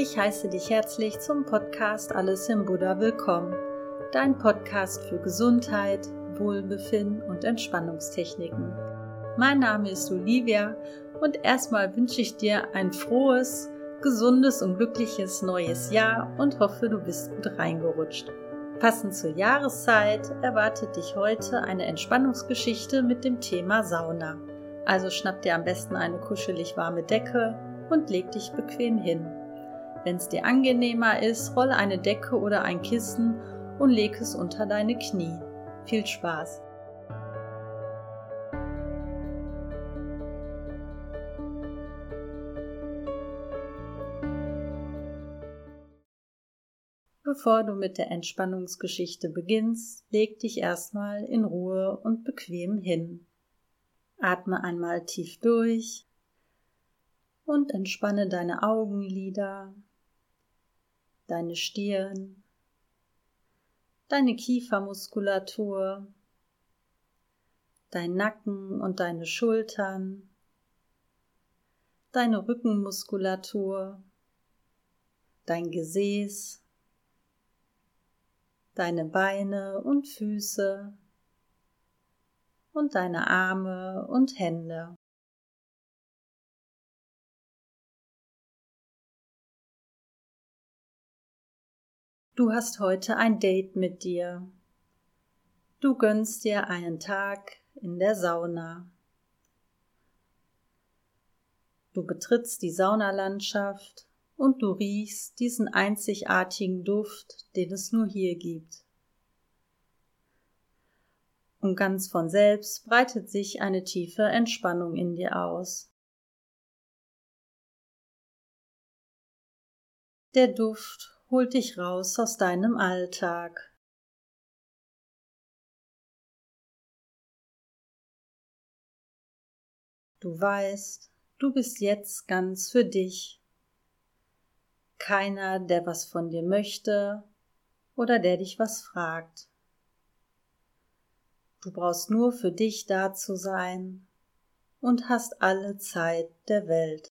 Ich heiße dich herzlich zum Podcast Alles im Buddha willkommen. Dein Podcast für Gesundheit, Wohlbefinden und Entspannungstechniken. Mein Name ist Olivia und erstmal wünsche ich dir ein frohes, gesundes und glückliches neues Jahr und hoffe, du bist gut reingerutscht. Passend zur Jahreszeit erwartet dich heute eine Entspannungsgeschichte mit dem Thema Sauna. Also schnapp dir am besten eine kuschelig warme Decke und leg dich bequem hin. Wenn es dir angenehmer ist, rolle eine Decke oder ein Kissen und leg es unter deine Knie. Viel Spaß! Bevor du mit der Entspannungsgeschichte beginnst, leg dich erstmal in Ruhe und bequem hin. Atme einmal tief durch und entspanne deine Augenlider, deine Stirn, deine Kiefermuskulatur, dein Nacken und deine Schultern, deine Rückenmuskulatur, dein Gesäß, deine Beine und Füße und deine Arme und Hände. Du hast heute ein Date mit dir. Du gönnst dir einen Tag in der Sauna. Du betrittst die Saunalandschaft und du riechst diesen einzigartigen Duft, den es nur hier gibt. Und ganz von selbst breitet sich eine tiefe Entspannung in dir aus. Der Duft holt dich raus aus deinem Alltag. Du weißt, du bist jetzt ganz für dich. Keiner, der was von dir möchte oder der dich was fragt. Du brauchst nur für dich da zu sein und hast alle Zeit der Welt.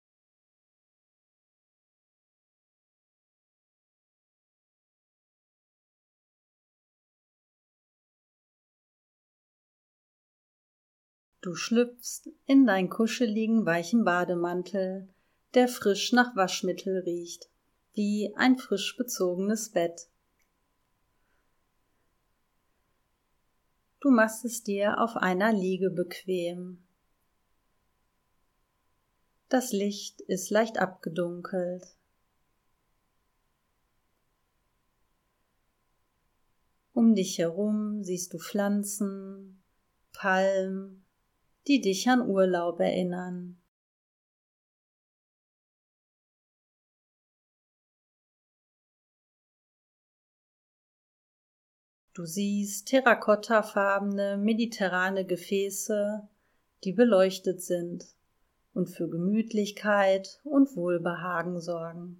Du schlüpfst in dein kuscheligen weichen Bademantel, der frisch nach Waschmittel riecht, wie ein frisch bezogenes Bett. Du machst es dir auf einer Liege bequem. Das Licht ist leicht abgedunkelt. Um dich herum siehst du Pflanzen, Palmen, die dich an Urlaub erinnern. Du siehst terrakottafarbene mediterrane Gefäße, die beleuchtet sind und für Gemütlichkeit und Wohlbehagen sorgen.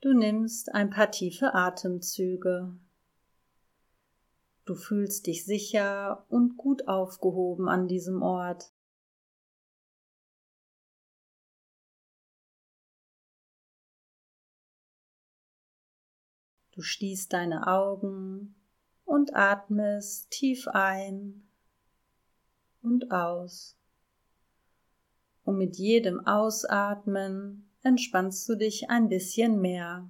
Du nimmst ein paar tiefe Atemzüge. Du fühlst dich sicher und gut aufgehoben an diesem Ort. Du schließt deine Augen und atmest tief ein und aus. Und mit jedem Ausatmen entspannst du dich ein bisschen mehr.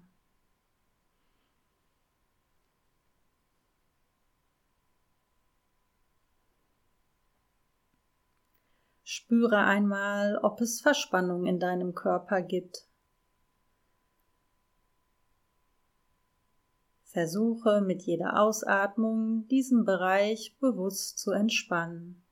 Spüre einmal, ob es Verspannung in deinem Körper gibt. Versuche mit jeder Ausatmung diesen Bereich bewusst zu entspannen.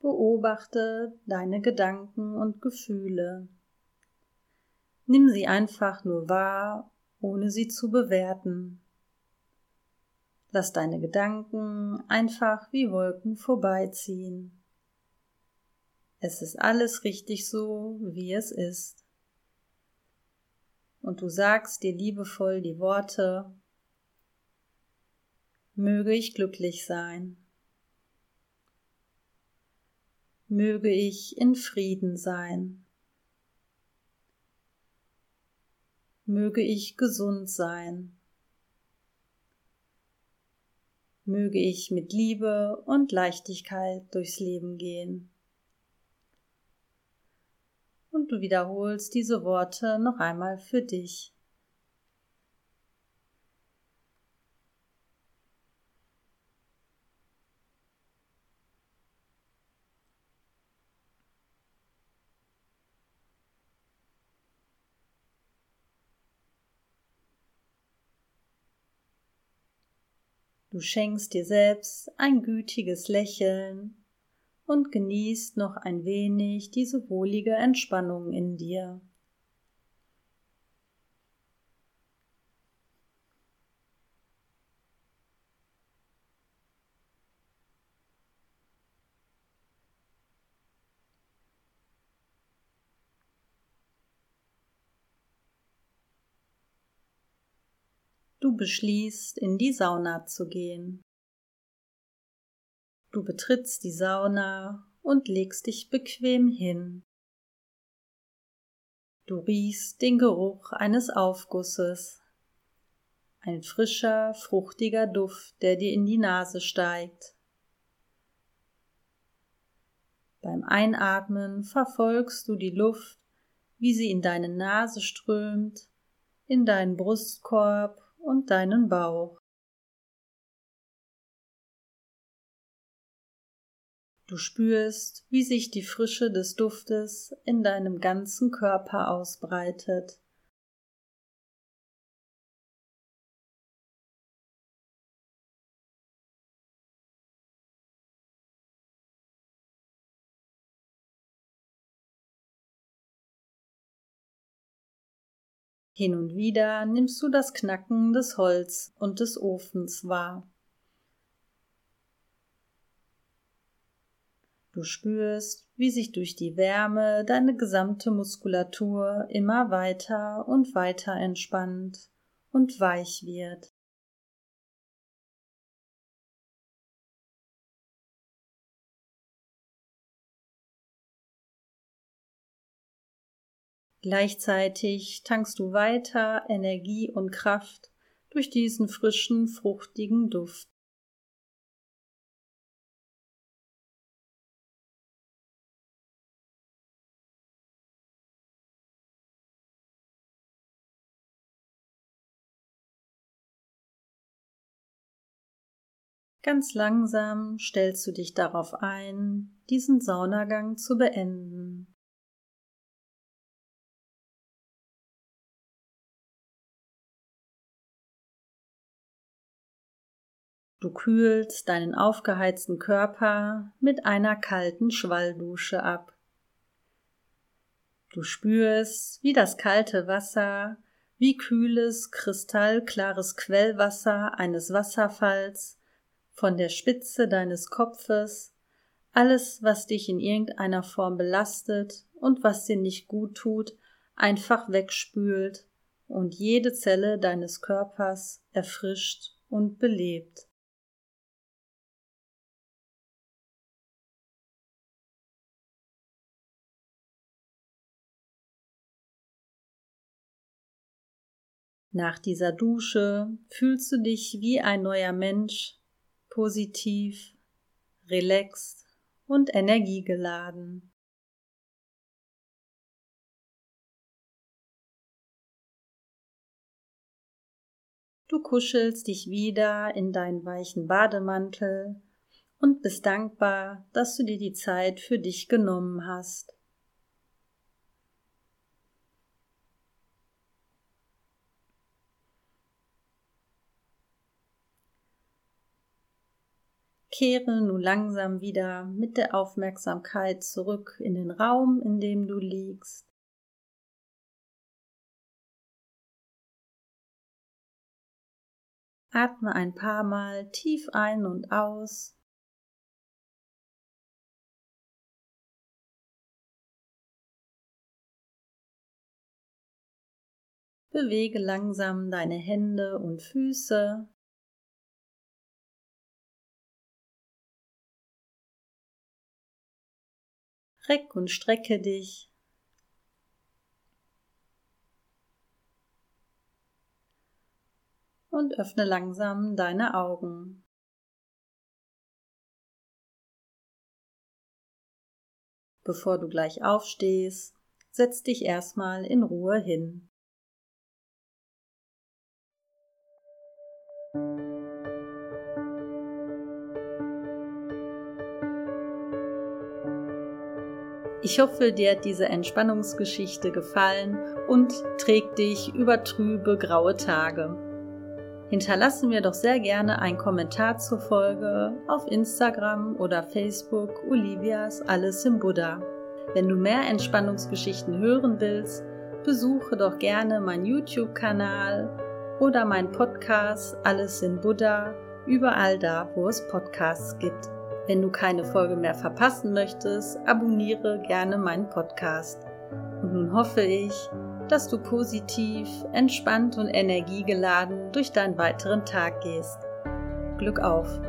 Beobachte deine Gedanken und Gefühle. Nimm sie einfach nur wahr, ohne sie zu bewerten. Lass deine Gedanken einfach wie Wolken vorbeiziehen. Es ist alles richtig so, wie es ist. Und du sagst dir liebevoll die Worte, möge ich glücklich sein, möge ich in Frieden sein, möge ich gesund sein, möge ich mit Liebe und Leichtigkeit durchs Leben gehen. Und du wiederholst diese Worte noch einmal für dich. Du schenkst dir selbst ein gütiges Lächeln und genießt noch ein wenig diese wohlige Entspannung in dir. Du beschließt, in die Sauna zu gehen. Du betrittst die Sauna und legst dich bequem hin. Du riechst den Geruch eines Aufgusses, ein frischer, fruchtiger Duft, der dir in die Nase steigt. Beim Einatmen verfolgst du die Luft, wie sie in deine Nase strömt, in deinen Brustkorb und deinen Bauch. Du spürst, wie sich die Frische des Duftes in deinem ganzen Körper ausbreitet. Hin und wieder nimmst du das Knacken des Holz und des Ofens wahr. Du spürst, wie sich durch die Wärme deine gesamte Muskulatur immer weiter und weiter entspannt und weich wird. Gleichzeitig tankst du weiter Energie und Kraft durch diesen frischen, fruchtigen Duft. Ganz langsam stellst du dich darauf ein, diesen Saunagang zu beenden. Du kühlst deinen aufgeheizten Körper mit einer kalten Schwalldusche ab. Du spürst, wie das kalte Wasser, wie kühles, kristallklares Quellwasser eines Wasserfalls von der Spitze deines Kopfes, alles, was dich in irgendeiner Form belastet und was dir nicht gut tut, einfach wegspült und jede Zelle deines Körpers erfrischt und belebt. Nach dieser Dusche fühlst du dich wie ein neuer Mensch, positiv, relaxed und energiegeladen. Du kuschelst dich wieder in deinen weichen Bademantel und bist dankbar, dass du dir die Zeit für dich genommen hast. Kehre nun langsam wieder mit der Aufmerksamkeit zurück in den Raum, in dem du liegst. Atme ein paar Mal tief ein und aus. Bewege langsam deine Hände und Füße. Reck und strecke dich. Und öffne langsam deine Augen. Bevor du gleich aufstehst, setz dich erstmal in Ruhe hin. Ich hoffe, dir hat diese Entspannungsgeschichte gefallen und trägt dich über trübe, graue Tage. Hinterlasse mir doch sehr gerne einen Kommentar zur Folge auf Instagram oder Facebook Olivias Alles im Buddha. Wenn du mehr Entspannungsgeschichten hören willst, besuche doch gerne meinen YouTube-Kanal oder meinen Podcast Alles in Buddha, überall da, wo es Podcasts gibt. Wenn du keine Folge mehr verpassen möchtest, abonniere gerne meinen Podcast. Und nun hoffe ich, dass du positiv, entspannt und energiegeladen durch deinen weiteren Tag gehst. Glück auf!